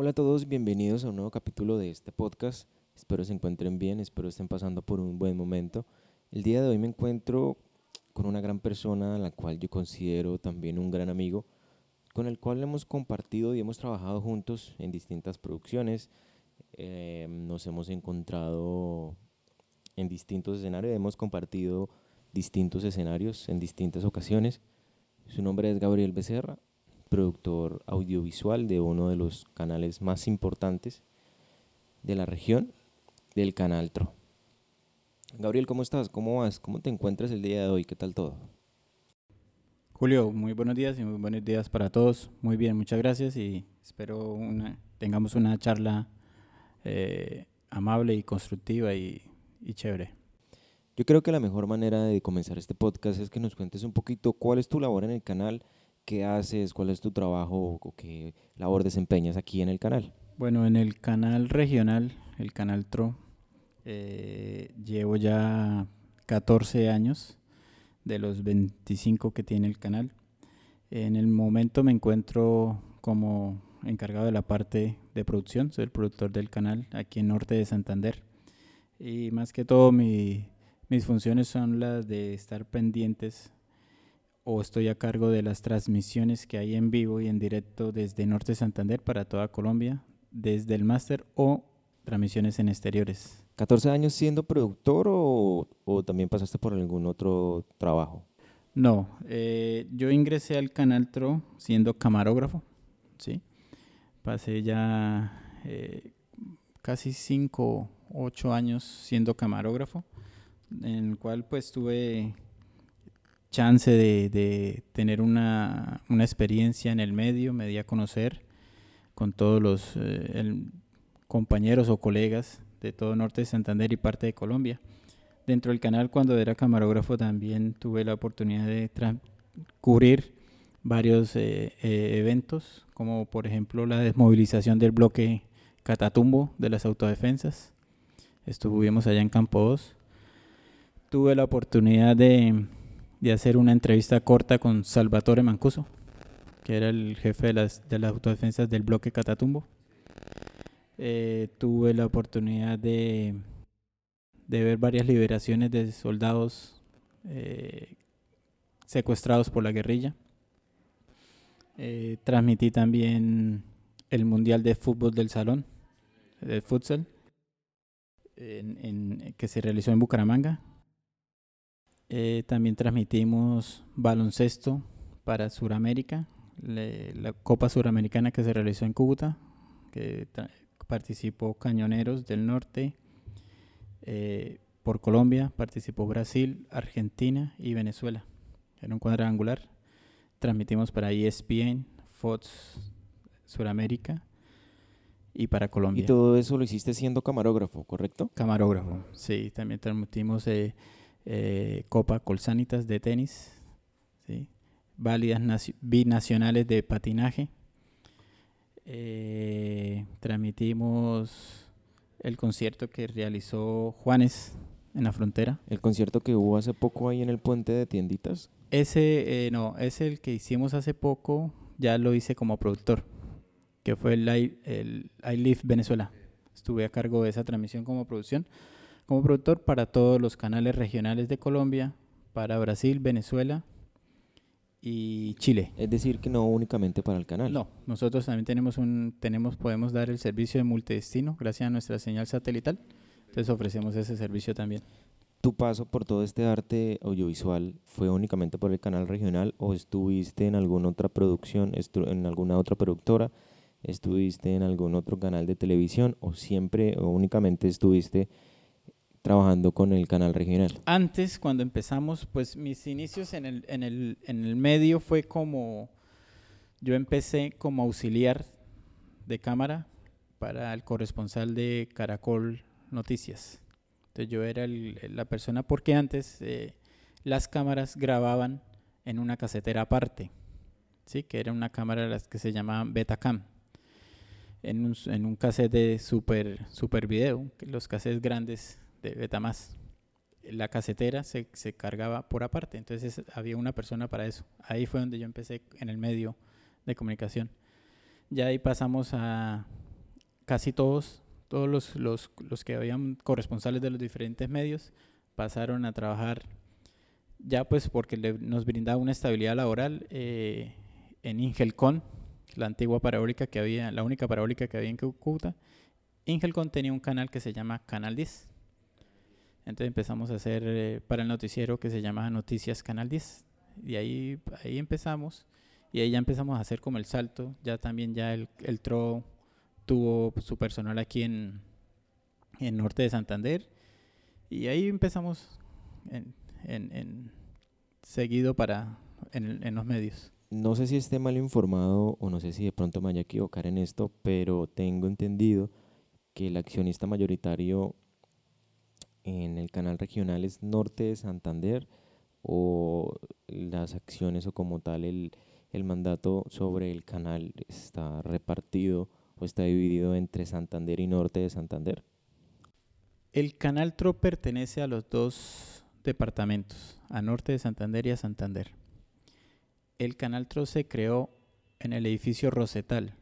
Hola a todos, bienvenidos a un nuevo capítulo de este podcast. Espero se encuentren bien, espero estén pasando por un buen momento. El día de hoy me encuentro con una gran persona, a la cual yo considero también un gran amigo, con el cual hemos compartido y hemos trabajado juntos en distintas producciones. Eh, nos hemos encontrado en distintos escenarios, hemos compartido distintos escenarios en distintas ocasiones. Su nombre es Gabriel Becerra productor audiovisual de uno de los canales más importantes de la región, del canal TRO. Gabriel, ¿cómo estás? ¿Cómo vas? ¿Cómo te encuentras el día de hoy? ¿Qué tal todo? Julio, muy buenos días y muy buenos días para todos. Muy bien, muchas gracias y espero una, tengamos una charla eh, amable y constructiva y, y chévere. Yo creo que la mejor manera de comenzar este podcast es que nos cuentes un poquito cuál es tu labor en el canal, qué haces, cuál es tu trabajo o qué labor desempeñas aquí en el canal. Bueno, en el canal regional, el canal TRO, eh, llevo ya 14 años de los 25 que tiene el canal. En el momento me encuentro como encargado de la parte de producción, soy el productor del canal aquí en Norte de Santander. Y más que todo mis funciones son las de estar pendientes o estoy a cargo de las transmisiones que hay en vivo y en directo desde Norte Santander para toda Colombia, desde el máster o transmisiones en exteriores. ¿14 años siendo productor o, también pasaste por algún otro trabajo? No, eh, yo ingresé al Canal TRO siendo camarógrafo, ¿sí? Pasé ya eh, casi 5, 8 años siendo camarógrafo, en el cual pues tuve chance de, tener una, experiencia en el medio, me di a conocer con todos los eh, compañeros o colegas de todo Norte de Santander y parte de Colombia. Dentro del canal, cuando era camarógrafo, también tuve la oportunidad de cubrir varios eh, eh, eventos, como por ejemplo la desmovilización del bloque Catatumbo de las autodefensas. Estuvimos allá en Campo 2. Tuve la oportunidad de de hacer una entrevista corta con Salvatore Mancuso, que era el jefe de las, de las autodefensas del bloque Catatumbo. Eh, tuve la oportunidad de, de ver varias liberaciones de soldados eh, secuestrados por la guerrilla. Eh, transmití también el Mundial de Fútbol del Salón, del futsal, que se realizó en Bucaramanga, eh, también transmitimos baloncesto para Suramérica, la Copa Suramericana que se realizó en Cúcuta, que participó Cañoneros del Norte, eh, por Colombia participó Brasil, Argentina y Venezuela. Era un cuadrangular. Transmitimos para ESPN, Fox Suramérica y para Colombia. Y todo eso lo hiciste siendo camarógrafo, ¿correcto? Camarógrafo, sí. También transmitimos eh, eh, Copa Colsanitas de tenis, ¿sí? válidas binacionales de patinaje. Eh, transmitimos el concierto que realizó Juanes en la frontera. El concierto que hubo hace poco ahí en el puente de tienditas. Ese, eh, no, es el que hicimos hace poco, ya lo hice como productor, que fue el, el I Live Venezuela. Estuve a cargo de esa transmisión como producción como productor para todos los canales regionales de Colombia, para Brasil, Venezuela y Chile. Es decir, que no únicamente para el canal. No, nosotros también tenemos un, tenemos, podemos dar el servicio de multidestino gracias a nuestra señal satelital. Entonces ofrecemos ese servicio también. ¿Tu paso por todo este arte audiovisual fue únicamente por el canal regional o estuviste en alguna otra producción, en alguna otra productora? ¿Estuviste en algún otro canal de televisión o siempre o únicamente estuviste trabajando con el canal regional? Antes, cuando empezamos, pues mis inicios en el, en el, en el medio fue como, yo empecé como auxiliar de cámara para el corresponsal de Caracol Noticias. Entonces yo era la persona, porque antes eh, las cámaras grababan en una casetera aparte, ¿sí? que era una cámara las que se llamaban Betacam. En un, en un cassette de super, super video, los cassettes grandes de Betamax. La casetera se, se, cargaba por aparte, entonces había una persona para eso. Ahí fue donde yo empecé en el medio de comunicación. Ya ahí pasamos a, casi todos, todos los, los, los que habían corresponsales de los diferentes medios pasaron a trabajar ya pues porque nos brindaba una estabilidad laboral eh, en Ingelcon, la antigua parabólica que había, la única parabólica que había en Cúcuta. Ingelcon tenía un canal que se llama Canal 10. Entonces empezamos a hacer eh, para el noticiero que se llama Noticias Canal 10. Y ahí, ahí empezamos. Y ahí ya empezamos a hacer como el salto. Ya también ya el, el TRO tuvo su personal aquí en, en Norte de Santander. Y ahí empezamos en, en, seguido para en, en, los medios. No sé si esté mal informado o no sé si de pronto me vaya a equivocar en esto, pero tengo entendido que el accionista mayoritario en el canal regional es Norte de Santander o las acciones o como tal el, el mandato sobre el canal está repartido o está dividido entre Santander y Norte de Santander. El canal TRO pertenece a los dos departamentos, a norte de Santander y a Santander. El Canal TRO se creó en el edificio Rosetal,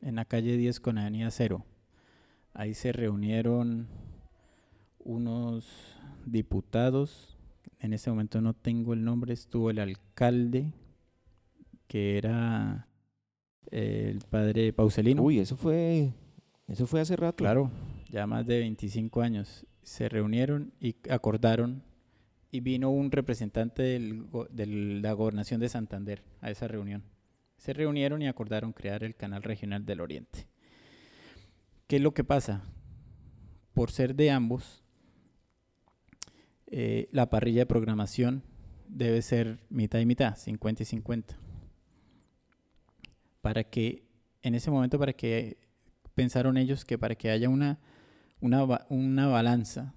en la calle 10 con Avenida Cero. Ahí se reunieron unos diputados, en ese momento no tengo el nombre, estuvo el alcalde, que era el padre Pauselino. Uy, eso fue, eso fue hace rato. Claro, ya más de 25 años. Se reunieron y acordaron y vino un representante de la gobernación de Santander a esa reunión. Se reunieron y acordaron crear el canal regional del Oriente. ¿Qué es lo que pasa? Por ser de ambos, eh, la parrilla de programación debe ser mitad y mitad, 50 y 50. Para que, en ese momento, para que pensaron ellos que para que haya una, una, una balanza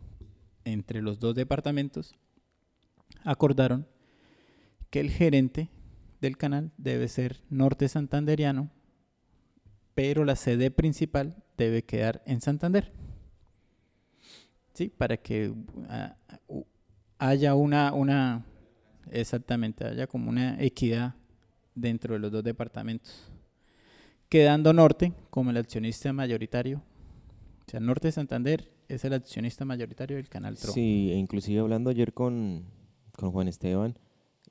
entre los dos departamentos, acordaron que el gerente del canal debe ser norte santanderiano, pero la sede principal debe quedar en Santander. Para que ah, haya una, exactamente, haya como una equidad dentro de los dos departamentos. Quedando Norte como el accionista mayoritario. O sea, Norte de Santander es el accionista mayoritario del canal TRO. Sí, e inclusive hablando ayer con, con Juan Esteban,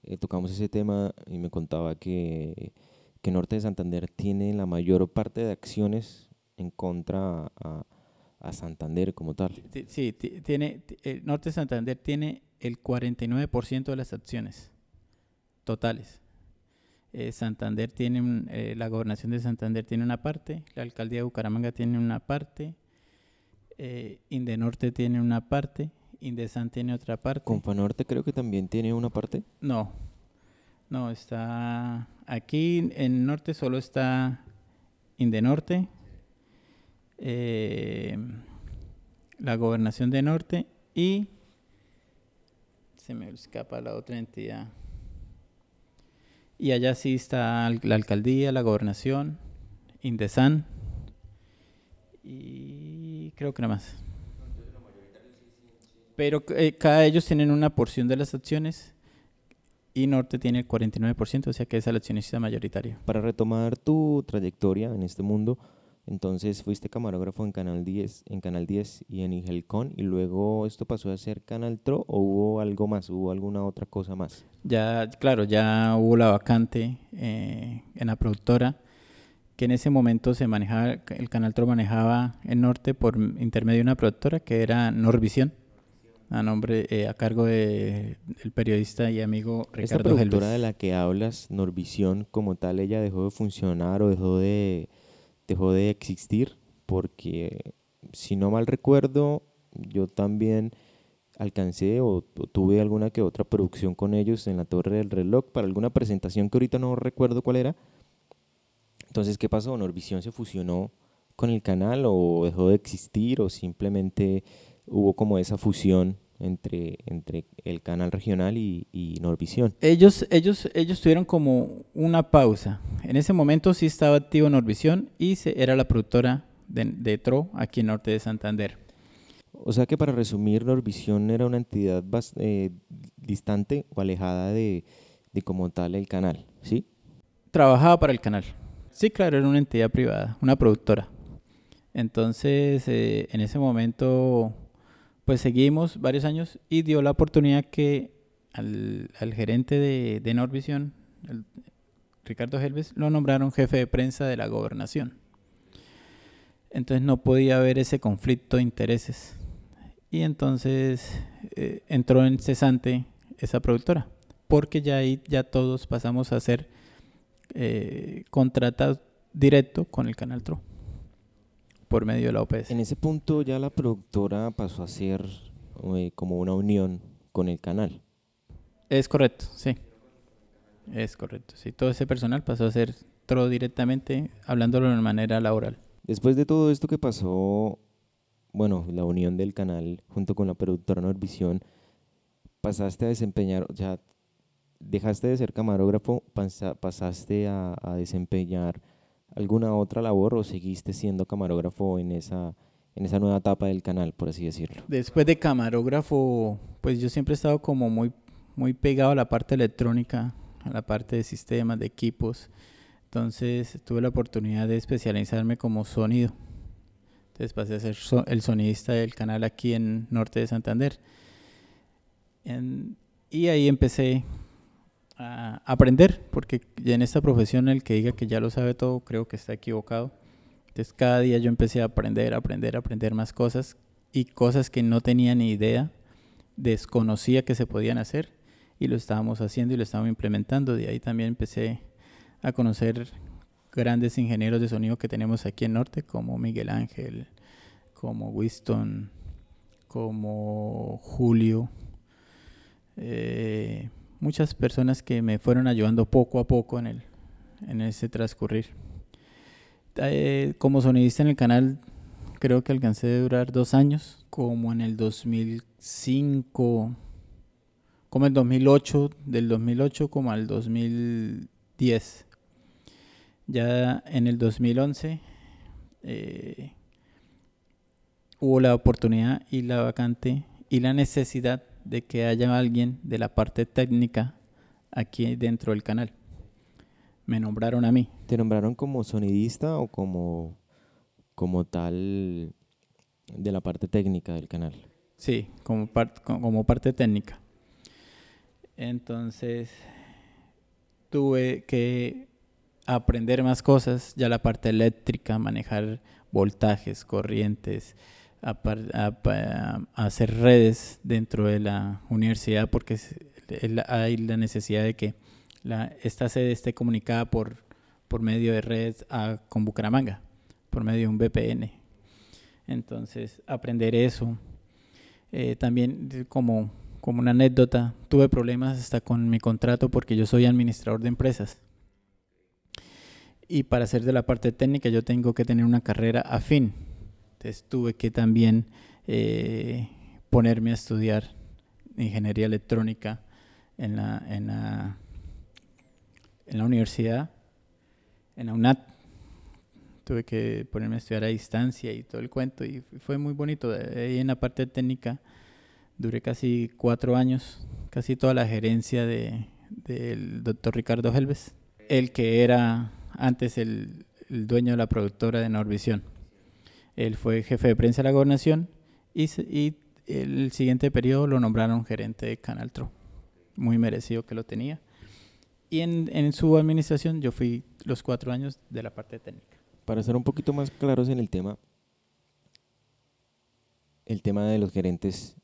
eh, tocamos ese tema y me contaba que, que, Norte de Santander tiene la mayor parte de acciones en contra a Santander como tal. Sí, tiene, el Norte de Santander tiene el 49% de las acciones totales. Eh, Santander tiene, eh, la gobernación de Santander tiene una parte, la alcaldía de Bucaramanga tiene una parte, eh, Indenorte tiene una parte Indesan tiene otra parte. Confanorte creo que también tiene una parte. No, no, está aquí en norte solo está Indenorte, eh, la gobernación de norte y se me escapa la otra entidad. Y allá sí está la alcaldía, la gobernación, Indesan y creo que nada más pero eh, cada ellos tienen una porción de las acciones y Norte tiene el 49%, o sea que es el accionista mayoritario. Para retomar tu trayectoria en este mundo, entonces fuiste camarógrafo en Canal 10, en Canal 10 y en Ingelcon y luego esto pasó a ser Canal TRO o hubo algo más, hubo alguna otra cosa más. Ya, claro, ya hubo la vacante eh, en la productora que en ese momento se manejaba, el Canal TRO manejaba en Norte por intermedio de una productora que era Norvisión a nombre, eh, a cargo de el periodista y amigo Ricardo Esta productora de la que hablas, Norvisión, como tal, ella dejó de funcionar o dejó de, dejó de existir, porque si no mal recuerdo, yo también alcancé o, tuve alguna que otra producción con ellos en la Torre del Reloj para alguna presentación que ahorita no recuerdo cuál era. Entonces, ¿qué pasó? Norvisión se fusionó con el canal o dejó de existir o simplemente hubo como esa fusión entre, entre el canal regional y, y Norvisión. Ellos, ellos, ellos tuvieron como una pausa. En ese momento sí estaba activo Norvisión y se, era la productora de, de, TRO aquí en Norte de Santander. O sea que para resumir, Norvisión era una entidad eh, distante o alejada de, de como tal el canal, ¿sí? Trabajaba para el canal. Sí, claro, era una entidad privada, una productora. Entonces, eh, en ese momento, pues seguimos varios años y dio la oportunidad que al, gerente de, de Norvisión, Ricardo Helves, lo nombraron jefe de prensa de la gobernación. Entonces no podía haber ese conflicto de intereses. Y entonces eh, entró en cesante esa productora, porque ya ahí ya todos pasamos a ser eh, contratados directo con el Canal Tro por medio de la OPS. En ese punto ya la productora pasó a ser eh, como una unión con el canal. Es correcto, sí. Es correcto. Sí, todo ese personal pasó a ser Tro directamente, hablándolo de manera laboral. Después de todo esto que pasó, bueno, la unión del canal junto con la productora Norvisión, pasaste a desempeñar, o sea, dejaste de ser camarógrafo, pasaste a, desempeñar alguna otra labor o seguiste siendo camarógrafo en esa, en esa nueva etapa del canal, por así decirlo? Después de camarógrafo, pues yo siempre he estado como muy, muy pegado a la parte electrónica, a la parte de sistemas, de equipos. Entonces tuve la oportunidad de especializarme como sonido. Entonces pasé a ser el sonidista del canal aquí en Norte de Santander. y ahí empecé a aprender, porque en esta profesión el que diga que ya lo sabe todo, creo que está equivocado. Entonces cada día yo empecé a aprender, aprender, aprender más cosas y cosas que no tenía ni idea, desconocía que se podían hacer y lo estábamos haciendo y lo estábamos implementando. De ahí también empecé a conocer grandes ingenieros de sonido que tenemos aquí en Norte, como Miguel Ángel, como Winston, como Julio. Eh, muchas personas que me fueron ayudando poco a poco en, el, en ese transcurrir. Eh, como sonidista en el canal, creo que alcancé de durar dos años, como en el 2005, como el 2008, del 2008 como al 2010. Ya en el 2011 eh, hubo la oportunidad y la vacante y la necesidad de que haya alguien de la parte técnica aquí dentro del canal. Me nombraron a mí. ¿Te nombraron como sonidista o como, como tal de la parte técnica del canal? Sí, como, como parte técnica. Entonces tuve que aprender más cosas, ya la parte eléctrica, manejar voltajes, corrientes, hacer redes dentro de la universidad porque hay la necesidad de que la, esta sede esté comunicada por, por medio de redes con Bucaramanga, por medio de un VPN. Entonces, aprender eso. Eh, también como, como una anécdota, tuve problemas hasta con mi contrato porque yo soy administrador de empresas y para ser de la parte técnica yo tengo que tener una carrera afín. Entonces tuve que también eh, ponerme a estudiar ingeniería electrónica en la, en la, en la universidad, en la UNAT. Tuve que ponerme a estudiar a distancia y todo el cuento y fue muy bonito. Ahí en la parte técnica duré casi cuatro años, casi toda la gerencia del de, doctor Ricardo Helves, el que era antes el, dueño de la productora de Norvisión. Él fue jefe de prensa de la gobernación y, el siguiente periodo lo nombraron gerente de Canal Tro. Muy merecido que lo tenía. Y en, en su administración yo fui los cuatro años de la parte técnica. Para ser un poquito más claros en el tema, el tema de los gerentes,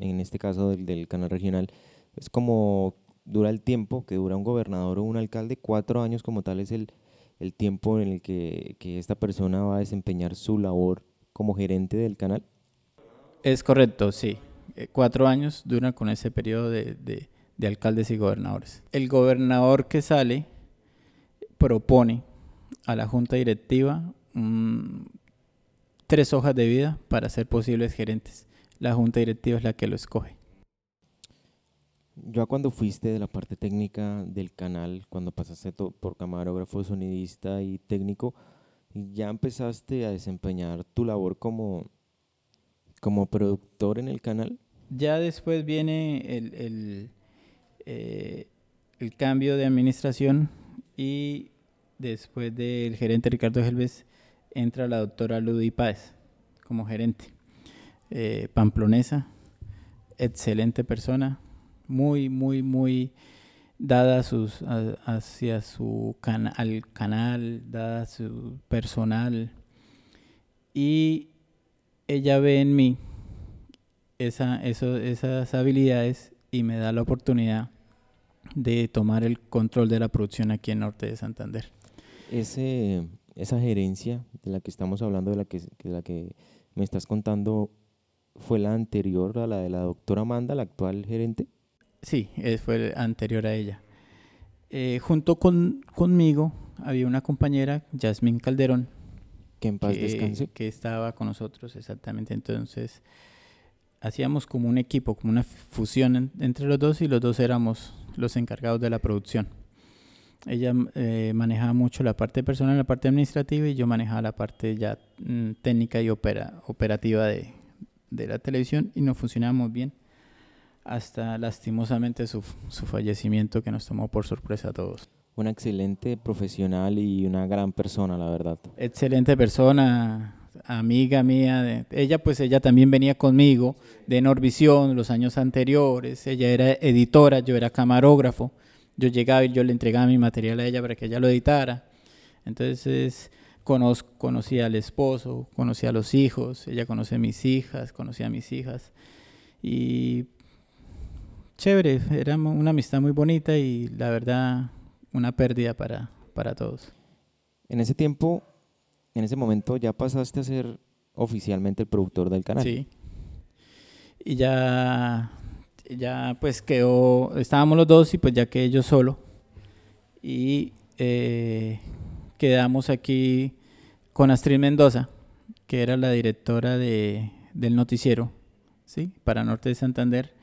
en este caso del, del canal regional, es como dura el tiempo que dura un gobernador o un alcalde, cuatro años como tal es el, el tiempo en el que, esta persona va a desempeñar su labor como gerente del canal? Es correcto, sí. Eh, cuatro años dura con ese periodo de, de, alcaldes y gobernadores. El gobernador que sale propone a la junta directiva tres hojas de vida para ser posibles gerentes. La junta directiva es la que lo escoge. Ya cuando fuiste de la parte técnica del canal, cuando pasaste por camarógrafo, sonidista y técnico, ya empezaste a desempeñar tu labor como, como productor en el canal. Ya después viene el, el, eh, el cambio de administración y después del gerente Ricardo Helves entra la doctora Ludi Páez como gerente. Eh, pamplonesa, excelente persona, muy, muy, muy dada sus, hacia su al canal, dada su personal. Y ella ve en mí esa, esas habilidades y me da la oportunidad de tomar el control de la producción aquí en Norte de Santander. Ese, esa gerencia de la que estamos hablando, de la que, de la que me estás contando, ¿fue la anterior a la de la doctora Amanda, la actual gerente? Sí, fue anterior a ella. Eh, junto con, conmigo había una compañera, Jasmine Calderón. Que en paz descanse. Que estaba con nosotros, exactamente. Entonces, hacíamos como un equipo, como una fusión entre los dos y los dos éramos los encargados de la producción. Ella eh, manejaba mucho la parte personal, la parte administrativa y yo manejaba la parte ya mm, técnica y opera, operativa de, de la televisión y nos funcionábamos bien hasta lastimosamente su, su, fallecimiento que nos tomó por sorpresa a todos. Una excelente profesional y una gran persona, la verdad. Excelente persona, amiga mía. De, ella pues ella también venía conmigo de Norvisión los años anteriores. Ella era editora, yo era camarógrafo. Yo llegaba y yo le entregaba mi material a ella para que ella lo editara. Entonces conozco, conocí al esposo, conocí a los hijos, ella conoce a mis hijas, conocí a mis hijas. Y chévere, era una amistad muy bonita y la verdad una pérdida para, para todos. En ese tiempo, en ese momento ya pasaste a ser oficialmente el productor del canal. Sí. Y ya, ya pues quedó, estábamos los dos y pues ya quedé yo solo. Y eh, quedamos aquí con Astrid Mendoza, que era la directora de, del noticiero, ¿sí? Para Norte de Santander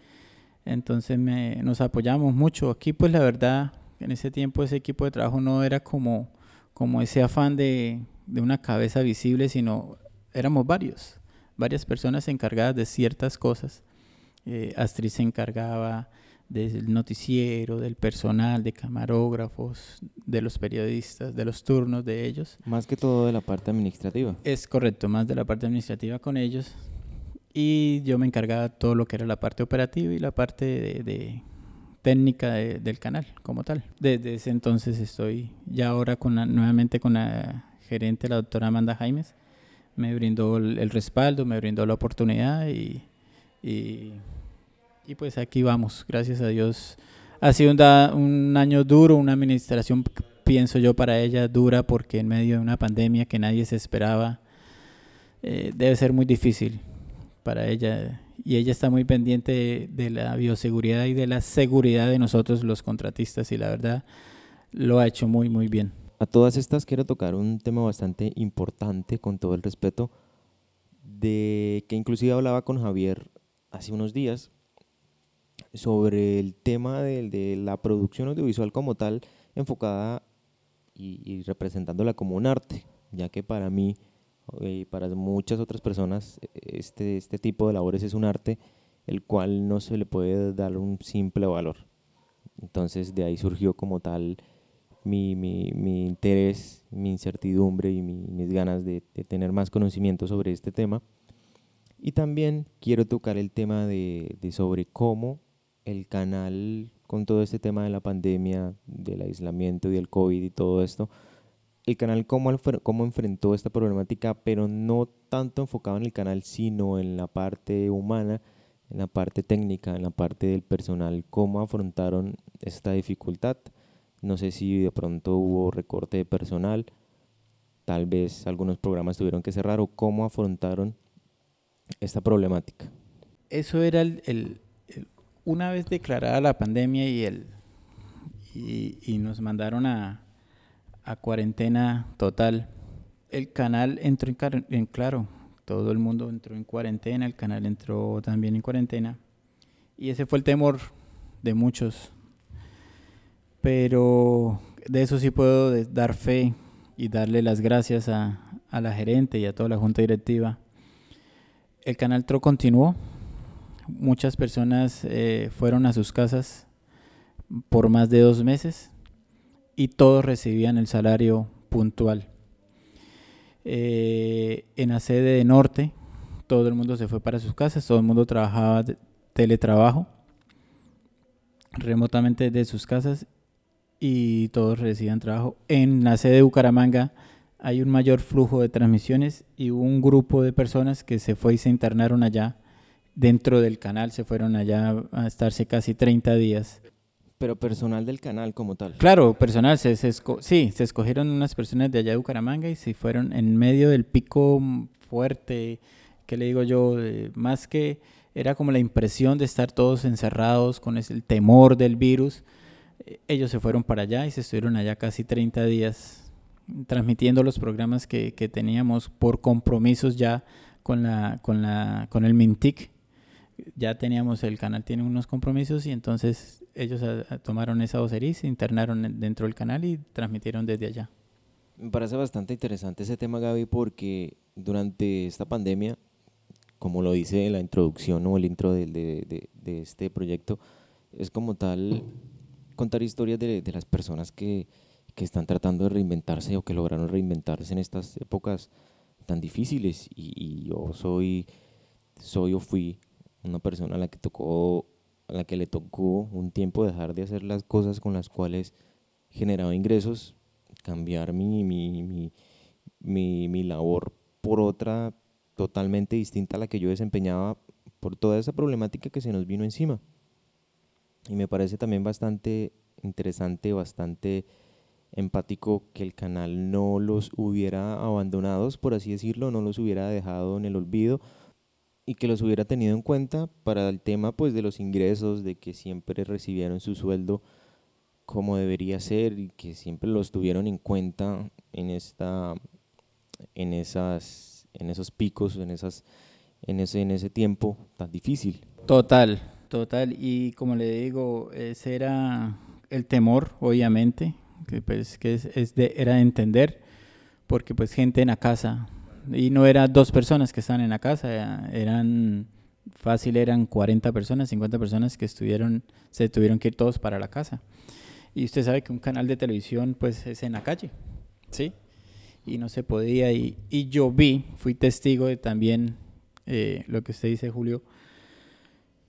entonces me, nos apoyamos mucho. Aquí pues la verdad, en ese tiempo ese equipo de trabajo no era como, como ese afán de, de una cabeza visible, sino éramos varios, varias personas encargadas de ciertas cosas. Eh, Astrid se encargaba del noticiero, del personal, de camarógrafos, de los periodistas, de los turnos de ellos. Más que todo de la parte administrativa. Es correcto, más de la parte administrativa con ellos y yo me encargaba de todo lo que era la parte operativa y la parte de, técnica del canal como tal. Desde ese entonces estoy ya ahora con nuevamente con la gerente, la doctora Amanda Jaimes. Me brindó el, respaldo, me brindó la oportunidad y, y, pues aquí vamos, gracias a Dios. Ha sido un, año duro, una administración, pienso yo, para ella dura porque en medio de una pandemia que nadie se esperaba, eh, debe ser muy difícil para ella y ella está muy pendiente de, la bioseguridad y de la seguridad de nosotros los contratistas y la verdad lo ha hecho muy muy bien. A todas estas quiero tocar un tema bastante importante con todo el respeto de que inclusive hablaba con Javier hace unos días sobre el tema de, la producción audiovisual como tal enfocada y, y representándola como un arte, ya que para mí y para muchas otras personas este, este tipo de labores es un arte el cual no se le puede dar un simple valor. Entonces de ahí surgió como tal mi, mi, mi interés, mi incertidumbre y mis ganas de, de, tener más conocimiento sobre este tema. Y también quiero tocar el tema de, de sobre cómo el canal, con todo este tema de la pandemia, del aislamiento y del COVID y todo esto, el canal cómo, cómo enfrentó esta problemática, pero no tanto enfocado en el canal, sino en la parte humana, en la parte técnica, en la parte del personal, cómo afrontaron esta dificultad. No sé si de pronto hubo recorte de personal, tal vez algunos programas tuvieron que cerrar o cómo afrontaron esta problemática. Eso era el, una vez declarada la pandemia y, el, y nos mandaron a, a cuarentena total. El canal entró en, claro, todo el mundo entró en cuarentena, el canal entró también en cuarentena. Y ese fue el temor de muchos. Pero de eso sí puedo dar fe y darle las gracias a, la gerente y a toda la junta directiva. El canal TRO continuó. Muchas personas eh, fueron a sus casas por más de dos meses y todos recibían el salario puntual. Eh, en la sede de norte, todo el mundo se fue para sus casas, todo el mundo trabajaba de teletrabajo remotamente desde sus casas y todos recibían trabajo. En la sede de Bucaramanga hay un mayor flujo de transmisiones y un grupo de personas que se fue y se internaron allá dentro del canal, se fueron allá a estarse casi 30 días. Pero personal del canal como tal. Claro, personal, se, sí, se escogieron unas personas de allá de Bucaramanga y se fueron en medio del pico fuerte, que le digo yo, más que era como la impresión de estar todos encerrados con el temor del virus. Eh, ellos se fueron para allá y se estuvieron allá casi 30 días transmitiendo los programas que, que teníamos por compromisos ya con, la, con, la, con el Mintic. Ya teníamos, el canal tiene unos compromisos y entonces ellos tomaron esa vocería y se internaron dentro del canal y transmitieron desde allá. Me parece bastante interesante ese tema, Gaby, porque durante esta pandemia como lo dice la introducción o el intro de, de, de, este proyecto, es como tal contar historias de, las personas que, que, están tratando de reinventarse o que lograron reinventarse en estas épocas tan difíciles. Y, yo soy, soy o fui una persona a la que tocó a la que le tocó un tiempo dejar de hacer las cosas con las cuales generaba ingresos, cambiar mi, mi, mi, mi, mi labor por otra totalmente distinta a la que yo desempeñaba por toda esa problemática que se nos vino encima. Y me parece también bastante interesante, bastante empático que el canal no los hubiera abandonados, por así decirlo, no los hubiera dejado en el olvido y que los hubiera tenido en cuenta para el tema pues de los ingresos, de que siempre recibieron su sueldo como debería ser y que siempre los tuvieron en cuenta en esta en esas en esos picos, en, esas, en, ese, en ese tiempo tan difícil. Total, total. Y como le digo, ese era el temor, obviamente, que, pues, que es, de, era entender, porque pues gente en la casa, y no eran dos personas que estaban en la casa, eran fácil, eran 40 personas, 50 personas que estuvieron, se tuvieron que ir todos para la casa. Y usted sabe que un canal de televisión pues es en la calle, ¿sí? y no se podía. Y, y yo vi, fui testigo de también eh, lo que usted dice, Julio.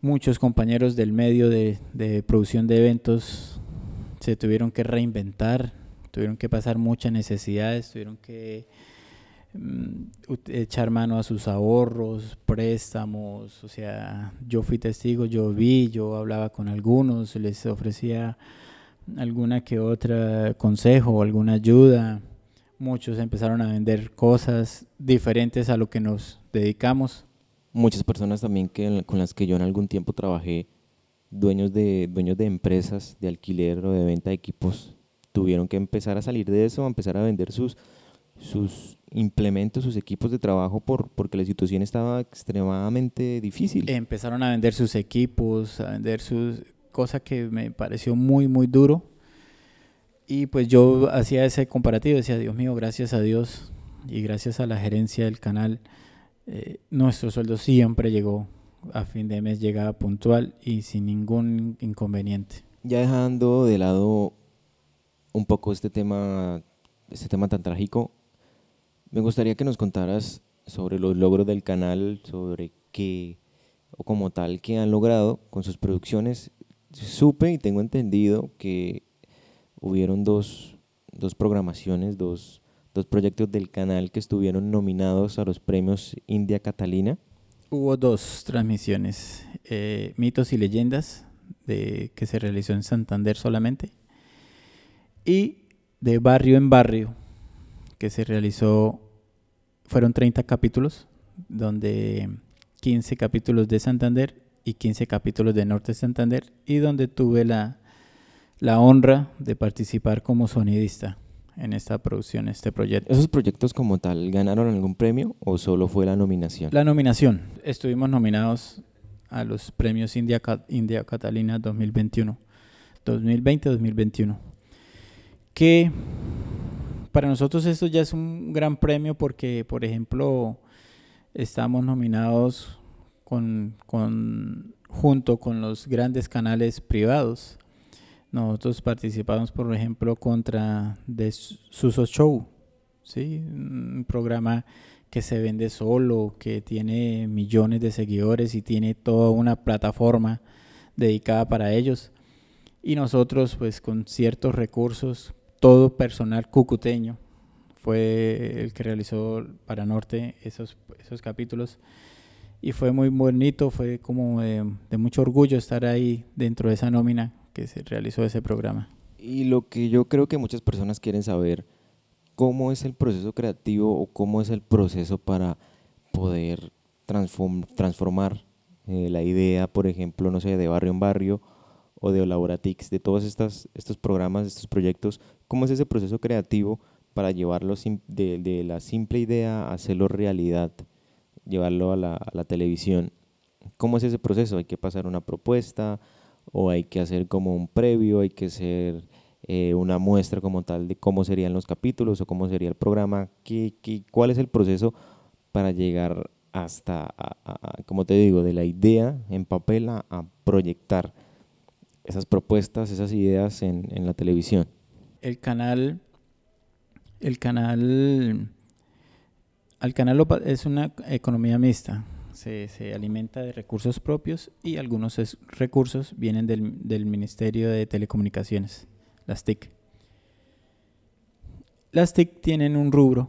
Muchos compañeros del medio de, de producción de eventos se tuvieron que reinventar, tuvieron que pasar muchas necesidades, tuvieron que echar mano a sus ahorros, préstamos, o sea, yo fui testigo, yo vi, yo hablaba con algunos, les ofrecía alguna que otra consejo alguna ayuda muchos empezaron a vender cosas diferentes a lo que nos dedicamos. Muchas personas también que, con las que yo en algún tiempo trabajé, dueños de, dueños de empresas de alquiler o de venta de equipos, tuvieron que empezar a salir de eso, a empezar a vender sus, sus implementos, sus equipos de trabajo por, porque la situación estaba extremadamente difícil. Empezaron a vender sus equipos, a vender sus cosas que me pareció muy, muy duro y pues yo hacía ese comparativo, decía, Dios mío, gracias a Dios y gracias a la gerencia del canal, eh, nuestro sueldo siempre llegó a fin de mes, llegaba puntual y sin ningún inconveniente. Ya dejando de lado un poco este tema, este tema tan trágico, me gustaría que nos contaras sobre los logros del canal, sobre qué o como tal que han logrado con sus producciones. Supe y tengo entendido que hubieron dos, dos programaciones, dos, dos proyectos del canal que estuvieron nominados a los premios India Catalina. Hubo dos transmisiones, eh, Mitos y Leyendas, que se realizó en Santander solamente, y de Barrio en Barrio, que se realizó, fueron 30 capítulos, donde 15 capítulos de Santander y 15 capítulos de Norte Santander, y donde tuve la, la honra de participar como sonidista en esta producción, este proyecto. ¿Esos proyectos como tal ganaron algún premio o solo fue la nominación? La nominación. Estuvimos nominados a los premios India, India Catalina 2021, 2020-2021. Que para nosotros esto ya es un gran premio porque, por ejemplo, estamos nominados con, con, junto con los grandes canales privados nosotros participamos, por ejemplo, contra de Suso Show, ¿sí? Un programa que se vende solo, que tiene millones de seguidores y tiene toda una plataforma dedicada para ellos. Y nosotros, pues con ciertos recursos, todo personal cucuteño fue el que realizó para Norte esos, esos capítulos. Y fue muy bonito, fue como de, mucho orgullo estar ahí dentro de esa nómina que se realizó ese programa. Y lo que yo creo que muchas personas quieren saber, ¿cómo es el proceso creativo o cómo es el proceso para poder transform, transformar eh, la idea, por ejemplo, no sé, de barrio en barrio o de Laboratix, de todos estas, estos programas, estos proyectos, ¿cómo es ese proceso creativo para llevarlo de, de la simple idea a hacerlo realidad, llevarlo a la, a la televisión? ¿Cómo es ese proceso? ¿Hay que pasar una propuesta o hay que hacer como un previo, hay que hacer eh, una muestra como tal de cómo serían los capítulos o cómo sería el programa? ¿Qué, qué, cuál es el proceso para llegar hasta, como te digo, de la idea en papel a, proyectar esas propuestas, esas ideas en, en, la televisión. El canal, el canal, al canal es una economía mixta. Se, se, alimenta de recursos propios y algunos recursos vienen del, del, Ministerio de Telecomunicaciones, las TIC. Las TIC tienen un rubro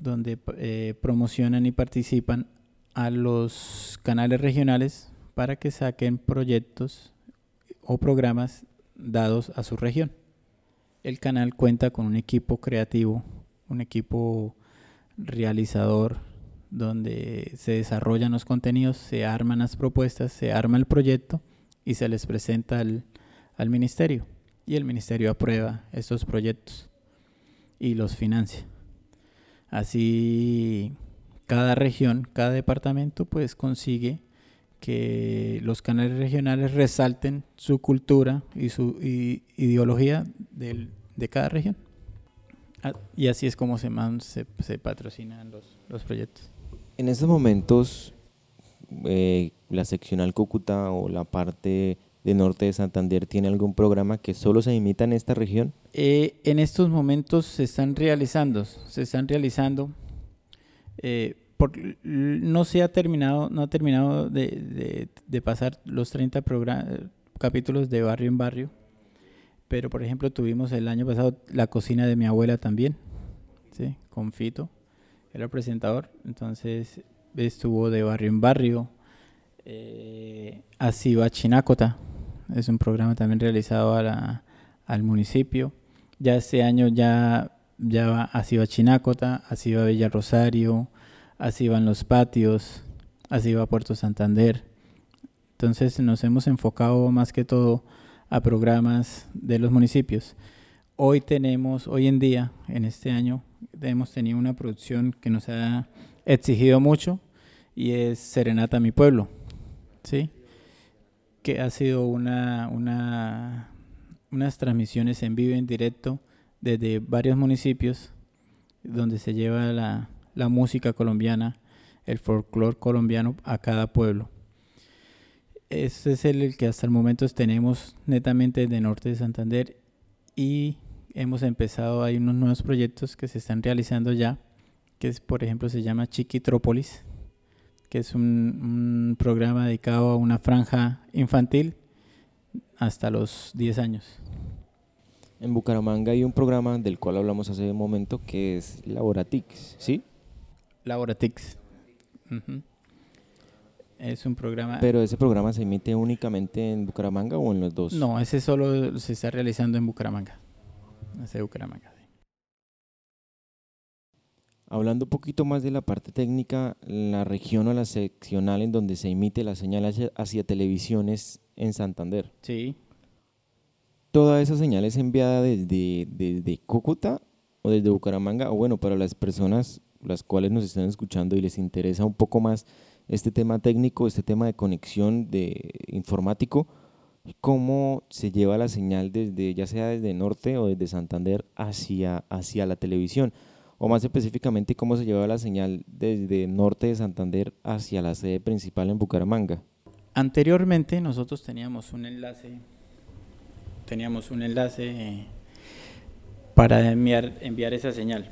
donde eh, promocionan y participan a los canales regionales para que saquen proyectos o programas dados a su región. El canal cuenta con un equipo creativo, un equipo realizador, donde se desarrollan los contenidos, se arman las propuestas, se arma el proyecto y se les presenta al, al ministerio. Y el ministerio aprueba estos proyectos y los financia. Así cada región, cada departamento, pues consigue que los canales regionales resalten su cultura y su ideología del, de cada región. Ah, y así es como se, se, se patrocinan los, los, proyectos. En estos momentos, eh, la seccional Cúcuta o la parte de norte de Santander tiene algún programa que solo se imita en esta región? Eh, en estos momentos se están realizando, se están realizando eh, por, no se ha terminado, no ha terminado de, de, pasar los 30 capítulos de barrio en barrio, pero por ejemplo tuvimos el año pasado la cocina de mi abuela también, ¿sí? con Fito, era presentador, entonces estuvo de barrio en barrio, eh, así va Chinácota, es un programa también realizado a la, al municipio, ya este año ya ya va, así va Chinácota, así va Villa Rosario, así van los patios, así va Puerto Santander. Entonces nos hemos enfocado más que todo a programas de los municipios. Hoy tenemos, hoy en día, en este año, hemos tenido una producción que nos ha exigido mucho y es Serenata Mi Pueblo, ¿sí? Que ha sido una, una, unas transmisiones en vivo, en directo, desde varios municipios donde se lleva la, la música colombiana, el folclore colombiano a cada pueblo. Este es el que hasta el momento tenemos netamente de norte de Santander y hemos empezado, hay unos nuevos proyectos que se están realizando ya, que es, por ejemplo se llama Chiquitrópolis, que es un, un programa dedicado a una franja infantil hasta los 10 años. En Bucaramanga hay un programa del cual hablamos hace un momento que es Laboratix, ¿sí? Laboratix. Es un programa... ¿Pero ese programa se emite únicamente en Bucaramanga o en los dos? No, ese solo se está realizando en Bucaramanga. Ese Bucaramanga, Hablando un poquito más de la parte técnica, la región o la seccional en donde se emite la señal hacia, hacia televisiones en Santander. Sí toda esa señal es enviada desde, desde Cúcuta o desde Bucaramanga, o bueno, para las personas las cuales nos están escuchando y les interesa un poco más este tema técnico, este tema de conexión de informático, cómo se lleva la señal desde, ya sea desde norte o desde Santander hacia, hacia la televisión, o más específicamente cómo se lleva la señal desde norte de Santander hacia la sede principal en Bucaramanga. Anteriormente nosotros teníamos un enlace teníamos un enlace para enviar, enviar esa señal.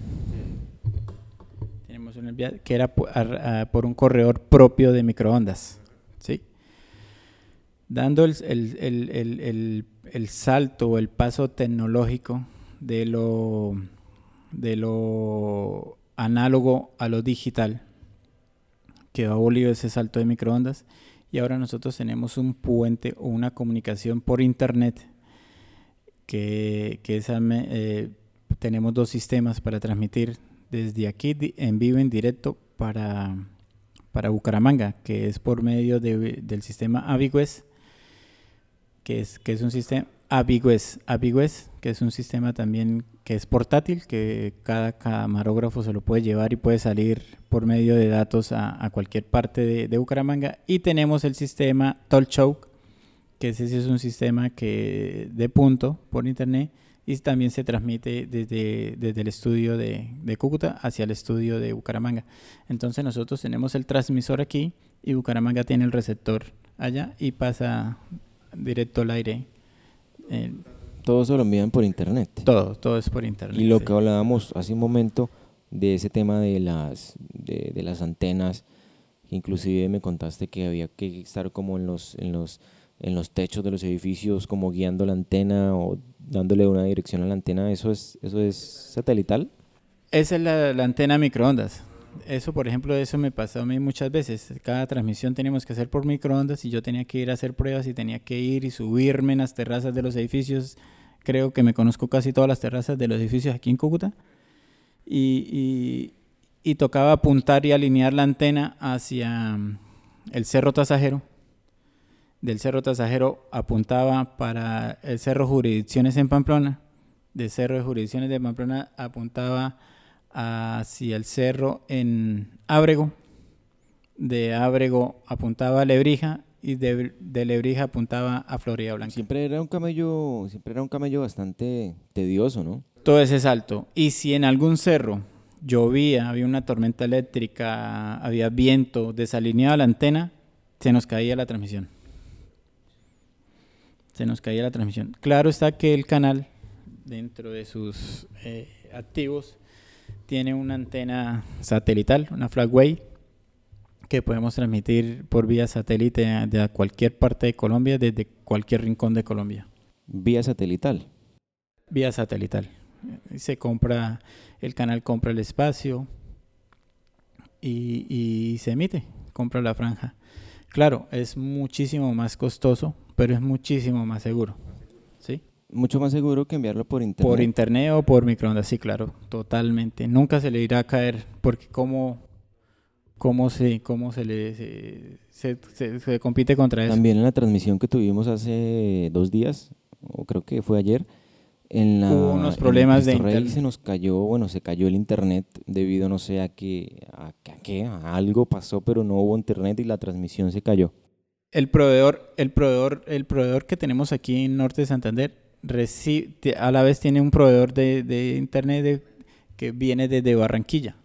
Que era por, un corredor propio de microondas, ¿sí? Dando el, el- el- el- salto o el paso tecnológico de lo, de lo análogo a lo digital, que ha abolido ese salto de microondas, y ahora nosotros tenemos un puente o una comunicación por internet que, que eh, tenemos dos sistemas para transmitir desde aquí en vivo en directo para, para Bucaramanga, que es por medio de- del sistema Avigüez, que es, que es un sistema Avigüez, Avigüez, que es un sistema también que es portátil, que cada camarógrafo se lo puede llevar y puede salir por medio de datos a, cualquier parte de, Bucaramanga. Y tenemos el sistema Tolchoke, que ese es un sistema que de punto por internet y también se transmite desde, desde el estudio de, de Cúcuta hacia el estudio de Bucaramanga. Entonces nosotros tenemos el transmisor aquí y Bucaramanga tiene el receptor allá y pasa directo al aire. Eh, Todo se lo envían por internet. todo, todo es por internet. Y lo sí. que hablábamos hace un momento de ese tema de las, de, de las antenas, inclusive me contaste que había que estar como en los, en los, en los techos de los edificios, como guiando la antena o dándole una dirección a la antena, ¿eso es, eso es satelital? Esa es la, la antena microondas. Eso, por ejemplo, eso me pasó a mí muchas veces. Cada transmisión teníamos que hacer por microondas y yo tenía que ir a hacer pruebas y tenía que ir y subirme en las terrazas de los edificios. Creo que me conozco casi todas las terrazas de los edificios aquí en Cúcuta. Y, y- y tocaba apuntar y alinear la antena hacia mm, el Cerro Tasajero. Del Cerro Tasajero apuntaba para el Cerro Jurisdicciones en Pamplona. Del Cerro de Jurisdicciones de Pamplona apuntaba hacia el cerro en Ábrego. De Ábrego apuntaba a Lebrija y de, de Lebrija apuntaba a Florida Blanca. Siempre era un camello, siempre era un camello bastante tedioso, ¿no? Todo ese salto. Y si en algún cerro llovía, había una tormenta eléctrica, había viento, desalineaba la antena, se nos caía la transmisión. Se nos caía la transmisión. Claro está que el canal, dentro de sus eh, activos, tiene una antena satelital, una Flagway, que podemos transmitir por vía satélite de a cualquier parte de Colombia, desde cualquier rincón de Colombia. Vía satelital. Vía satelital. Se compra, el canal compra el espacio y, y se emite, compra la franja. Claro, es muchísimo más costoso, pero es muchísimo más seguro. ¿Sí? Mucho más seguro que enviarlo por internet. Por internet o por microondas, sí, claro, totalmente. Nunca se le irá a caer, porque cómo, cómo, se, cómo se le se, se- se- se compite contra eso. También en la transmisión que tuvimos hace dos días, o creo que fue ayer, en la, Hubo unos problemas de internet. se nos cayó, bueno, se cayó el internet debido no sé a qué, a, a qué, a algo pasó, pero no hubo internet y la transmisión se cayó. El proveedor, el proveedor, el proveedor que tenemos aquí en Norte de Santander reci- te- a la vez tiene un proveedor de, internet que viene desde Barranquilla.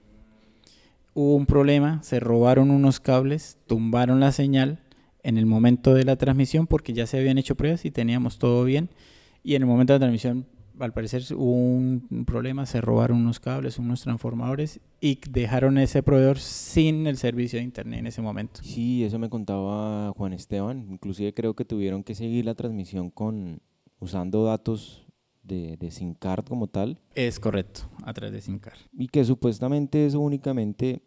Hubo un problema, se robaron unos cables, tumbaron la señal en el momento de la transmisión porque ya se habían hecho pruebas y teníamos todo bien. Y en el momento de la transmisión, al parecer hubo un problema, se robaron unos cables, unos transformadores y dejaron ese proveedor sin el servicio de internet en ese momento. Sí, eso me contaba Juan Esteban. Inclusive creo que tuvieron que seguir la transmisión con usando datos de, de SIM card como tal Es correcto, a través de Sincar. y que supuestamente eso únicamente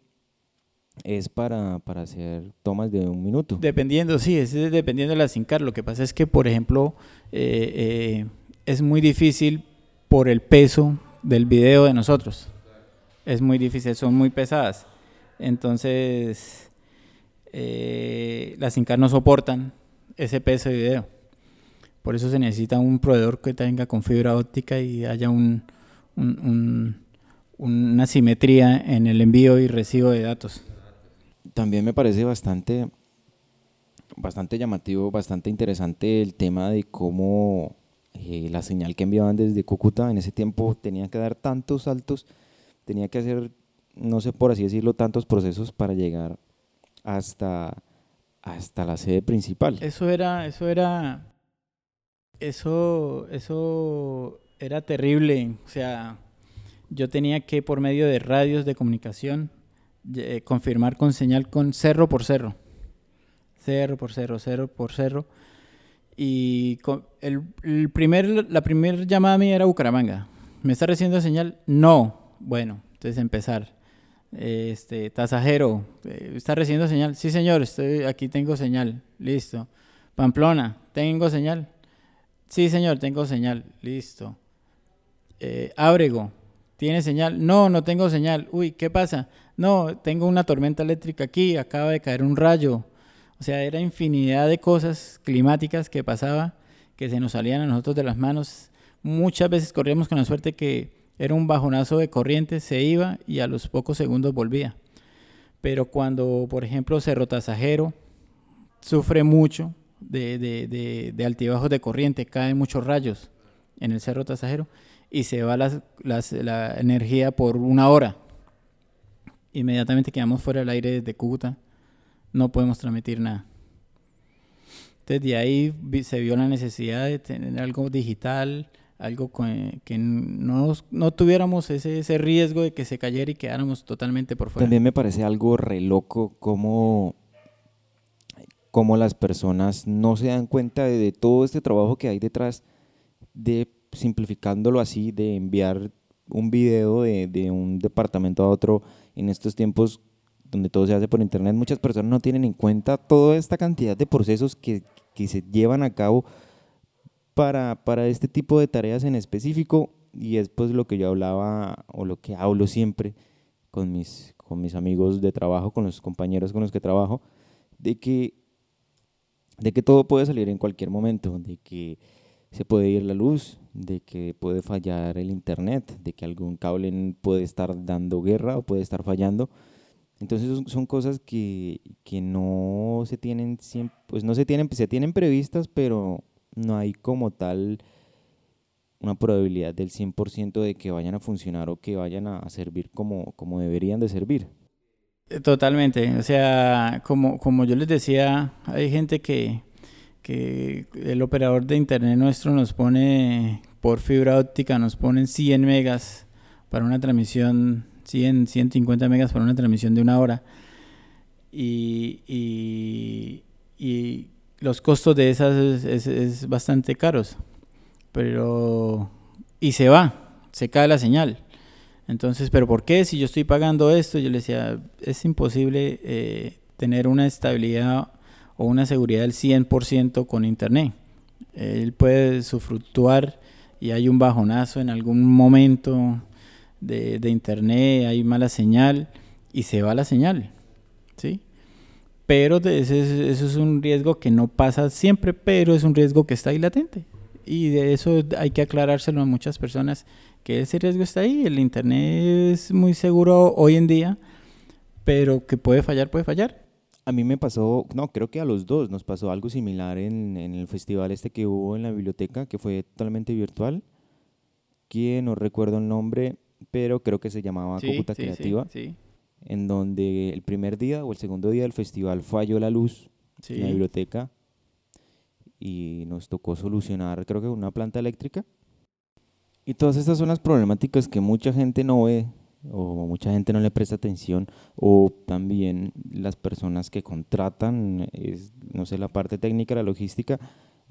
es para, para hacer tomas de un minuto. Dependiendo, sí, es dependiendo de la Sincar. Lo que pasa es que, por ejemplo, eh, eh, es muy difícil por el peso del video de nosotros. Es muy difícil, son muy pesadas. Entonces, eh, las Sincar no soportan ese peso de video. Por eso se necesita un proveedor que tenga con fibra óptica y haya un- una simetría en el envío y recibo de datos. También me parece bastante, bastante llamativo, bastante interesante el tema de cómo eh, la señal que enviaban desde Cúcuta en ese tiempo tenía que dar tantos saltos, tenía que hacer, no sé por así decirlo, tantos procesos para llegar hasta, hasta la sede principal. Eso era, eso era, eso, eso era terrible. O sea, yo tenía que por medio de radios de comunicación eh, confirmar con señal con cerro por cerro. Cerro por cerro, cerro por cerro. Y el, primer, la primera llamada mía era Bucaramanga. ¿Me está recibiendo señal? No. Bueno, entonces empezar. Este, tasajero, eh, ¿está recibiendo señal? Sí, señor, estoy, aquí tengo señal. Listo. Pamplona, ¿tengo señal? Sí, señor, tengo señal. Listo. Eh, Ábrego, ¿tiene señal? No, no tengo señal. Uy, ¿qué pasa? No, tengo una tormenta eléctrica aquí, acaba de caer un rayo. O sea, era infinidad de cosas climáticas que pasaba, que se nos salían a nosotros de las manos. Muchas veces corríamos con la suerte que era un bajonazo de corriente, se iba y a los pocos segundos volvía. Pero cuando, por ejemplo, Cerro Tasajero sufre mucho de, altibajos de corriente, caen muchos rayos en el Cerro Tasajero y se va la energía por una hora. Inmediatamente quedamos fuera del aire desde Cúcuta, no podemos transmitir nada. Entonces de ahí se vio la necesidad de tener algo digital, algo que no, no tuviéramos ese, ese, riesgo de que se cayera y quedáramos totalmente por fuera. También me parece algo re loco cómo, cómo las personas no se dan cuenta de, todo este trabajo que hay detrás de, simplificándolo así, de enviar un video de, de un departamento a otro en estos tiempos donde todo se hace por internet, muchas personas no tienen en cuenta toda esta cantidad de procesos que, que se llevan a cabo para, para este tipo de tareas en específico y es pues lo que yo hablaba o lo que hablo siempre con mis, con mis amigos de trabajo, con los compañeros con los que trabajo, de que, de que todo puede salir en cualquier momento, de que se puede ir la luz, de que puede fallar el internet, de que algún cable puede estar dando guerra o puede estar fallando. Entonces son cosas que, que no se tienen pues no se tienen, se tienen previstas, pero no hay como tal una probabilidad del 100% de que vayan a funcionar o que vayan a servir como, como deberían de servir. Eh, totalmente, o sea, como, como yo les decía, hay gente que, que el operador de internet nuestro nos pone por fibra óptica, nos ponen 100 megas para una transmisión, 100, 150 megas para una transmisión de una hora. Y, y, los costos de esas es, bastante caros. Pero... Y se va, se cae la señal. Entonces, ¿pero por qué? Si yo estoy pagando esto, yo le decía, es imposible eh, tener una estabilidad o una seguridad del 100% con Internet. Él puede sufructuar y hay un bajonazo en algún momento de, de Internet, hay mala señal y se va la señal. ¿sí? pero eso es, un riesgo que no pasa siempre, pero es un riesgo que está ahí latente. Y de eso hay que aclarárselo a muchas personas, que ese riesgo está ahí. El Internet es muy seguro hoy en día, pero que puede fallar, puede fallar. A mí me pasó, no, creo que a los dos nos pasó algo similar en, el festival este que hubo en la biblioteca, que fue totalmente virtual, que no recuerdo el nombre, pero creo que se llamaba sí, Creativa. Sí, en donde el primer día o el segundo día del festival falló la luz en la biblioteca y nos tocó solucionar, creo que una planta eléctrica. Y todas estas son las problemáticas que mucha gente no ve o mucha gente no le presta atención o también las personas que contratan, no sé, la parte técnica, la logística,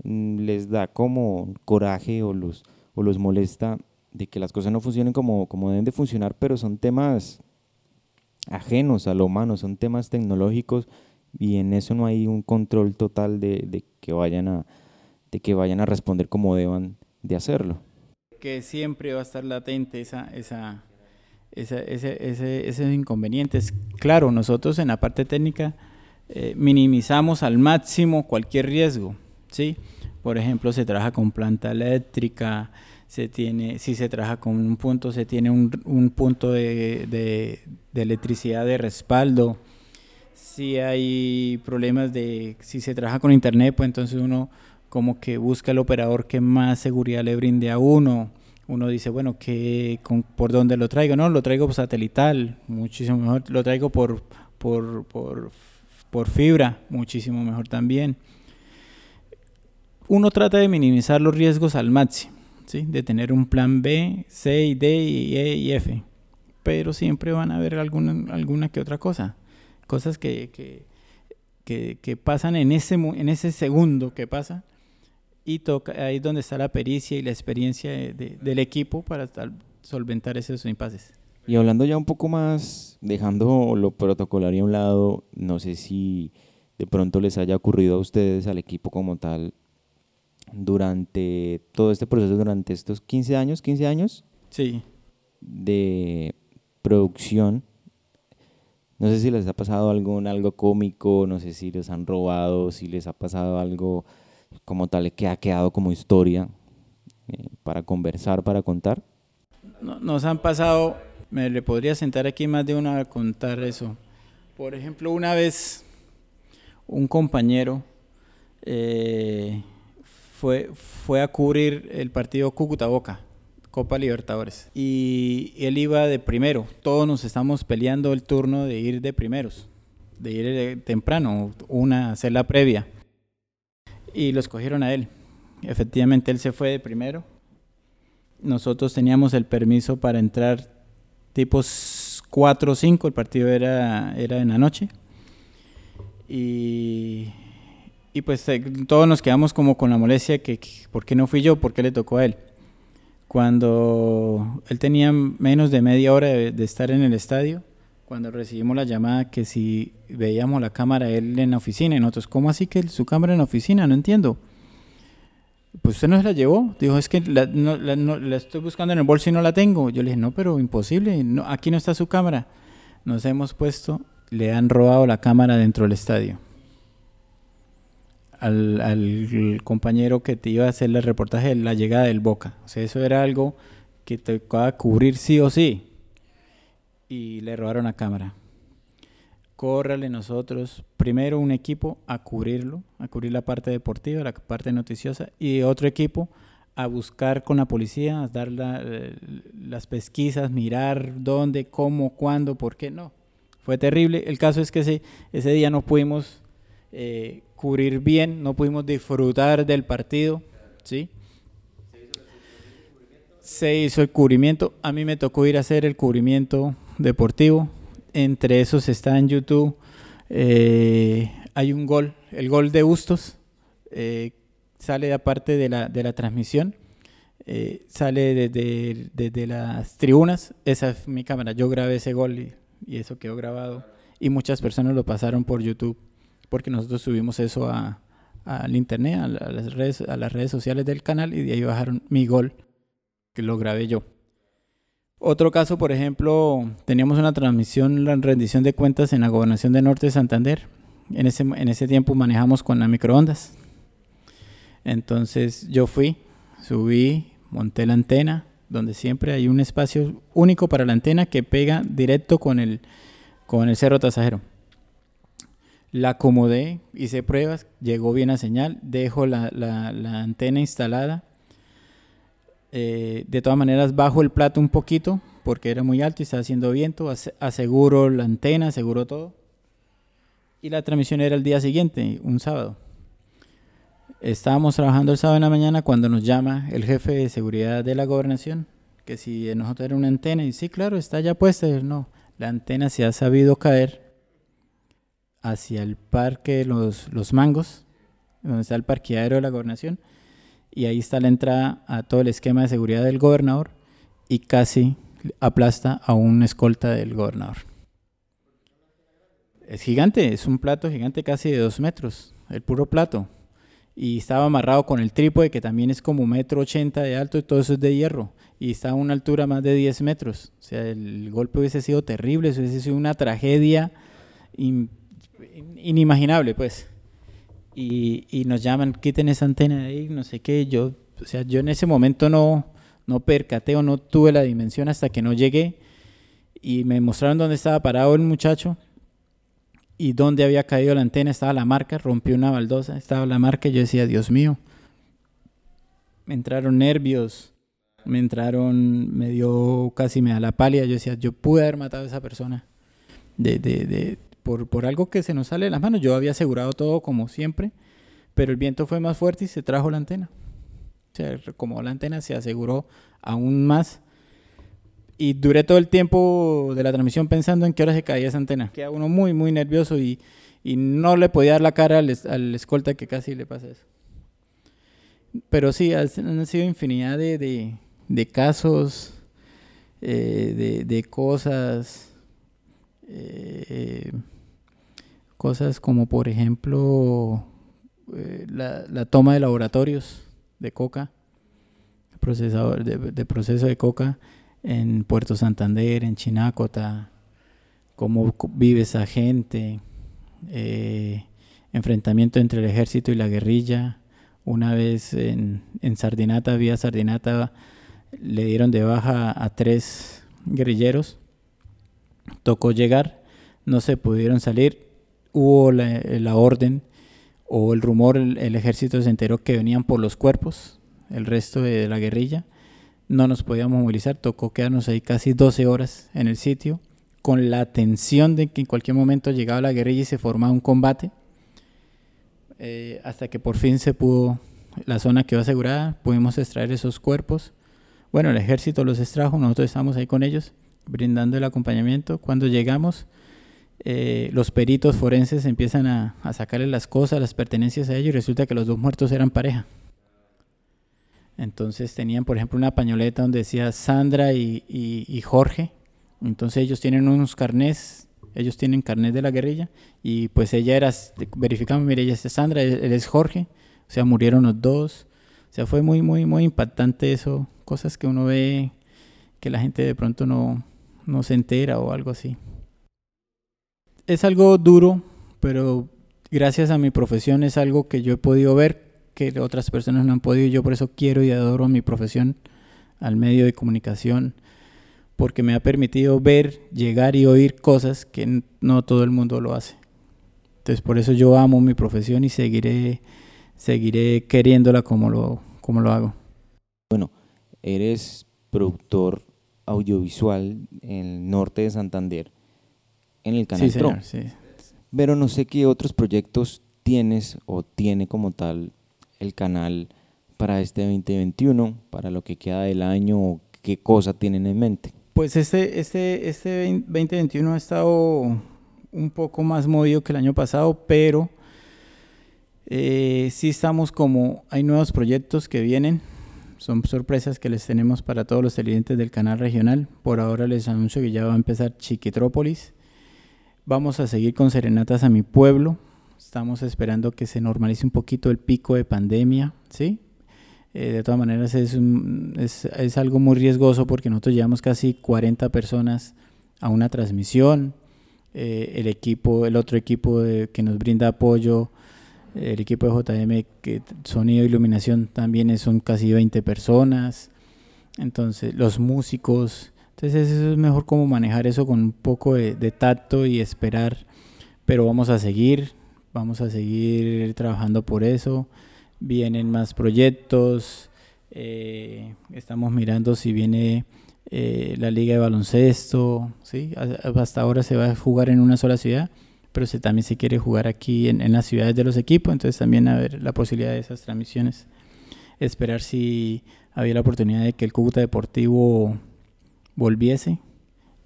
mm, les da como coraje o los, o los molesta de que las cosas no funcionen como, como deben de funcionar, pero son temas ajenos a lo humano, son temas tecnológicos y en eso no hay un control total de, que, vayan a, de que vayan a responder como deban de hacerlo. Que siempre va a estar latente esa, esa, ese, ese, esos inconvenientes. Claro, nosotros en la parte técnica eh, minimizamos al máximo cualquier riesgo, ¿sí? Por ejemplo, se trabaja con planta eléctrica, se tiene, si se trabaja con un punto, se tiene un, un punto de, de, electricidad de respaldo. Si hay problemas de, si se trabaja con internet, pues entonces uno como que busca el operador que más seguridad le brinde a uno. Uno dice, bueno, que ¿por dónde lo traigo? No, lo traigo por satelital, muchísimo mejor. Lo traigo por, por, por, por fibra, muchísimo mejor también. Uno trata de minimizar los riesgos al máximo de tener un plan B, C, D, y E y F. pero siempre van a haber alguna, alguna que otra cosa. Cosas que, que, que, pasan en ese, en ese segundo que pasa y toca, ahí es donde está la pericia y la experiencia del equipo para solventar esos impases. Y hablando ya un poco más, dejando lo protocolario a un lado, no sé si de pronto les haya ocurrido a ustedes, al equipo como tal, durante todo este proceso, durante estos 15 años, 15 años sí. de producción. No sé si les ha pasado algo, algo cómico, no sé si les han robado, si les ha pasado algo como tal que ha quedado como historia eh, para conversar, para contar. Nos han pasado, me le podría sentar aquí más de una a contar eso. Por ejemplo, una vez un compañero eh, fue, fue a cubrir el partido Cúcuta Boca, Copa Libertadores. Y él iba de primero. Todos nos estamos peleando el turno de ir de primeros, de ir temprano, una, hacer la previa. Y lo escogieron a él. Efectivamente, él se fue de primero. Nosotros teníamos el permiso para entrar tipos 4 o 5, el partido era, era en la noche. Y, y pues eh, todos nos quedamos como con la molestia que, ¿por qué no fui yo? ¿Por qué le tocó a él? Cuando él tenía menos de media hora de, estar en el estadio, cuando recibimos la llamada que si veíamos la cámara él en la oficina, y nosotros, ¿cómo así que su cámara en la oficina? No entiendo. Pues usted no se la llevó. Dijo, es que la, la, estoy buscando en el bolso y no la tengo. Yo le dije, no, pero imposible. No, aquí no está su cámara. Nos hemos puesto le han robado la cámara dentro del estadio. Al, compañero que te iba a hacer el reportaje de la llegada del Boca. O sea, eso era algo que te tocaba cubrir sí o sí. Y le robaron la cámara. Córrale nosotros, primero un equipo a cubrirlo, a cubrir la parte deportiva, la parte noticiosa, y otro equipo a buscar con la policía, a dar eh, las pesquisas, mirar dónde, cómo, cuándo, por qué no fue terrible. El caso es que ese, ese día no pudimos eh, cubrir bien, no pudimos disfrutar del partido, ¿sí? Se hizo el cubrimiento. A mí me tocó ir a hacer el cubrimiento deportivo. Entre esos está en YouTube. Eh, hay un gol, el gol de Bustos. Eh, sale aparte de la, de la transmisión. sale desde, desde las tribunas. Esa es mi cámara. Yo grabé ese gol y y eso quedó grabado. Y muchas personas lo pasaron por YouTube porque nosotros subimos eso a, al internet, a, las redes, a las redes sociales del canal y de ahí bajaron mi gol que lo grabé yo. Otro caso, por ejemplo, teníamos una transmisión, la rendición de cuentas en la gobernación de Norte de Santander. En ese, en ese tiempo manejamos con las microondas. Entonces yo fui, subí, monté la antena, donde siempre hay un espacio único para la antena que pega directo con el, con el cerro tasajero. La acomodé, hice pruebas, llegó bien a señal, dejo la, antena instalada. Eh, de todas maneras, bajo el plato un poquito porque era muy alto y estaba haciendo viento. Aseguro la antena, aseguro todo. Y la transmisión era el día siguiente, un sábado. Estábamos trabajando el sábado en la mañana cuando nos llama el jefe de seguridad de la gobernación, que si nosotros era una antena, y sí, claro, está ya puesta. No, la antena se ha sabido caer hacia el parque Los, los Mangos, donde está el parqueadero de la gobernación, y ahí está la entrada a todo el esquema de seguridad del gobernador, y casi aplasta a un escolta del gobernador. Es gigante, es un plato gigante casi de dos metros, el puro plato y estaba amarrado con el trípode que también es como metro ochenta de alto y todo eso es de hierro y está a una altura más de 10 metros. O sea, el golpe hubiese sido terrible, eso hubiese sido una tragedia inimaginable, pues. Y, nos llaman, quiten esa antena de ahí, no sé qué. Yo, o sea, yo en ese momento no, no percaté o no tuve la dimensión hasta que no llegué y me mostraron dónde estaba parado el muchacho y donde había caído la antena estaba la marca, rompió una baldosa, estaba la marca y yo decía, Dios mío, me entraron nervios, me entraron, me dio casi me da la pálida, yo decía, yo pude haber matado a esa persona de, de, de, por, por algo que se nos sale de las manos, yo había asegurado todo como siempre, pero el viento fue más fuerte y se trajo la antena. O sea, como la antena se aseguró aún más y duré todo el tiempo de la transmisión pensando en qué hora se caía esa antena. Queda uno muy, muy nervioso y, y no le podía dar la cara al, al, escolta que casi le pasa eso. Pero sí, han sido infinidad de, de, de casos, eh, de, de, cosas, eh, cosas como por ejemplo eh, la, toma de laboratorios de coca, procesador de, de proceso de coca en Puerto Santander, en Chinácota, cómo vive esa gente, eh, enfrentamiento entre el ejército y la guerrilla. Una vez en, en Sardinata, vía Sardinata, le dieron de baja a tres guerrilleros. Tocó llegar, no se pudieron salir. Hubo la, orden o el rumor, el, el, ejército se enteró que venían por los cuerpos, el resto de la guerrilla no nos podíamos movilizar, tocó quedarnos ahí casi 12 horas en el sitio, con la tensión de que en cualquier momento llegaba la guerrilla y se formaba un combate, eh, hasta que por fin se pudo, la zona quedó asegurada, pudimos extraer esos cuerpos. Bueno, el ejército los extrajo, nosotros estábamos ahí con ellos, brindando el acompañamiento. Cuando llegamos, eh, los peritos forenses empiezan a, a sacarle las cosas, las pertenencias a ellos, y resulta que los dos muertos eran pareja. Entonces tenían, por ejemplo, una pañoleta donde decía Sandra y, y, Jorge. Entonces ellos tienen unos carnés, ellos tienen carnés de la guerrilla y pues ella era, verificamos, mire, ella es Sandra, él es Jorge, o sea, murieron los dos. O sea, fue muy, muy, muy impactante eso, cosas que uno ve que la gente de pronto no, no se entera o algo así. Es algo duro, pero gracias a mi profesión es algo que yo he podido ver que otras personas no han podido. Yo por eso quiero y adoro mi profesión al medio de comunicación, porque me ha permitido ver, llegar y oír cosas que no todo el mundo lo hace. Entonces por eso yo amo mi profesión y seguiré, seguiré queriéndola como lo, como lo hago. Bueno, eres productor audiovisual en el norte de Santander, en el canal sí, señor, sí. Pero no sé qué otros proyectos tienes o tiene como tal el canal para este 2021, para lo que queda del año, qué cosa tienen en mente? Pues este, este, este 2021 ha estado un poco más movido que el año pasado, pero eh, sí estamos como, hay nuevos proyectos que vienen, son sorpresas que les tenemos para todos los televidentes del canal regional. Por ahora les anuncio que ya va a empezar Chiquitrópolis. Vamos a seguir con Serenatas a mi pueblo, Estamos esperando que se normalice un poquito el pico de pandemia, ¿sí? Eh, de todas maneras es, un, es, es, algo muy riesgoso porque nosotros llevamos casi 40 personas a una transmisión. Eh, el equipo, el otro equipo de, que nos brinda apoyo, el equipo de JM, que sonido e iluminación también son casi 20 personas. Entonces, los músicos. Entonces, eso es mejor como manejar eso con un poco de, tacto y esperar. Pero vamos a seguir vamos a seguir trabajando por eso. Vienen más proyectos, eh, estamos mirando si viene eh, la liga de baloncesto, ¿sí? hasta ahora se va a jugar en una sola ciudad, pero se, también se quiere jugar aquí en, en, las ciudades de los equipos, entonces también a ver la posibilidad de esas transmisiones. Esperar si había la oportunidad de que el Cúcuta Deportivo volviese.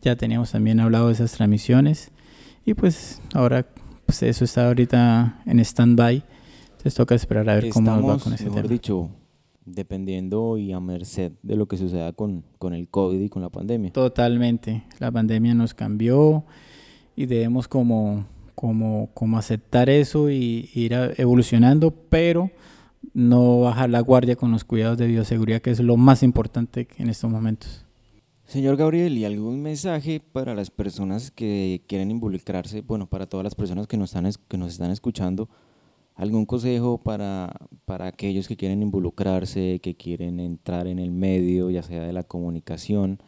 Ya teníamos también hablado de esas transmisiones y pues ahora pues eso está ahorita en stand-by. Entonces toca esperar a ver Estamos, cómo nos va con ese mejor tema. dicho, dependiendo y a merced de lo que suceda con, con el COVID y con la pandemia. Totalmente. La pandemia nos cambió y debemos como, como, como aceptar eso y ir evolucionando, pero no bajar la guardia con los cuidados de bioseguridad, que es lo más importante en estos momentos. Señor Gabriel, ¿y algún mensaje para las personas que quieren involucrarse? Bueno, para todas las personas que nos están, que nos están escuchando, ¿algún consejo para, para aquellos que quieren involucrarse, que quieren entrar en el medio, ya sea de la comunicación,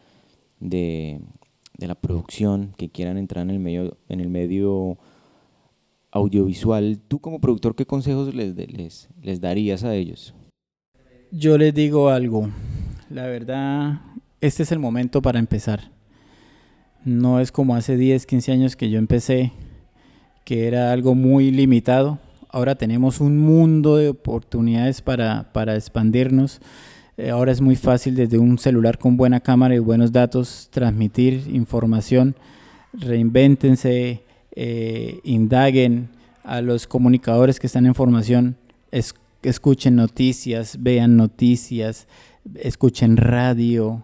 de, de la producción, que quieran entrar en el medio, en el medio audiovisual? ¿Tú como productor qué consejos les, les, les darías a ellos? Yo les digo algo, la verdad este es el momento para empezar. No es como hace 10, 15 años que yo empecé, que era algo muy limitado. Ahora tenemos un mundo de oportunidades para, para expandirnos. Eh, ahora es muy fácil desde un celular con buena cámara y buenos datos transmitir información. Reinvéntense, eh, indaguen a los comunicadores que están en formación, escuchen noticias, vean noticias, escuchen radio,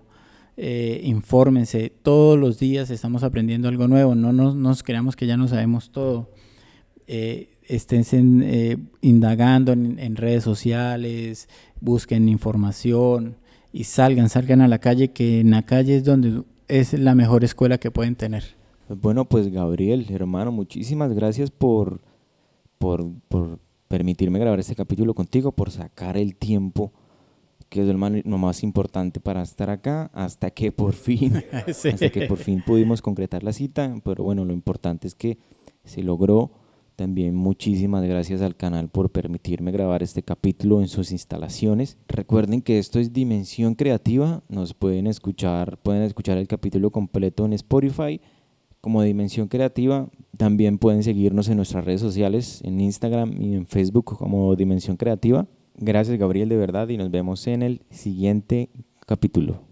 eh, infórmense. Todos los días estamos aprendiendo algo nuevo, no nos, creamos que ya no sabemos todo. Eh, estén eh, indagando en, redes sociales, busquen información y salgan, salgan a la calle, que en la calle es donde es la mejor escuela que pueden tener. Bueno, pues Gabriel, hermano, muchísimas gracias por, por, por permitirme grabar este capítulo contigo, por sacar el tiempo que es lo más, importante para estar acá, hasta que por fin, hasta que por fin pudimos concretar la cita, pero bueno, lo importante es que se logró. También muchísimas gracias al canal por permitirme grabar este capítulo en sus instalaciones. Recuerden que esto es Dimensión Creativa, nos pueden escuchar, pueden escuchar el capítulo completo en Spotify como Dimensión Creativa. También pueden seguirnos en nuestras redes sociales, en Instagram y en Facebook como Dimensión Creativa. Gracias Gabriel de verdad y nos vemos en el siguiente capítulo.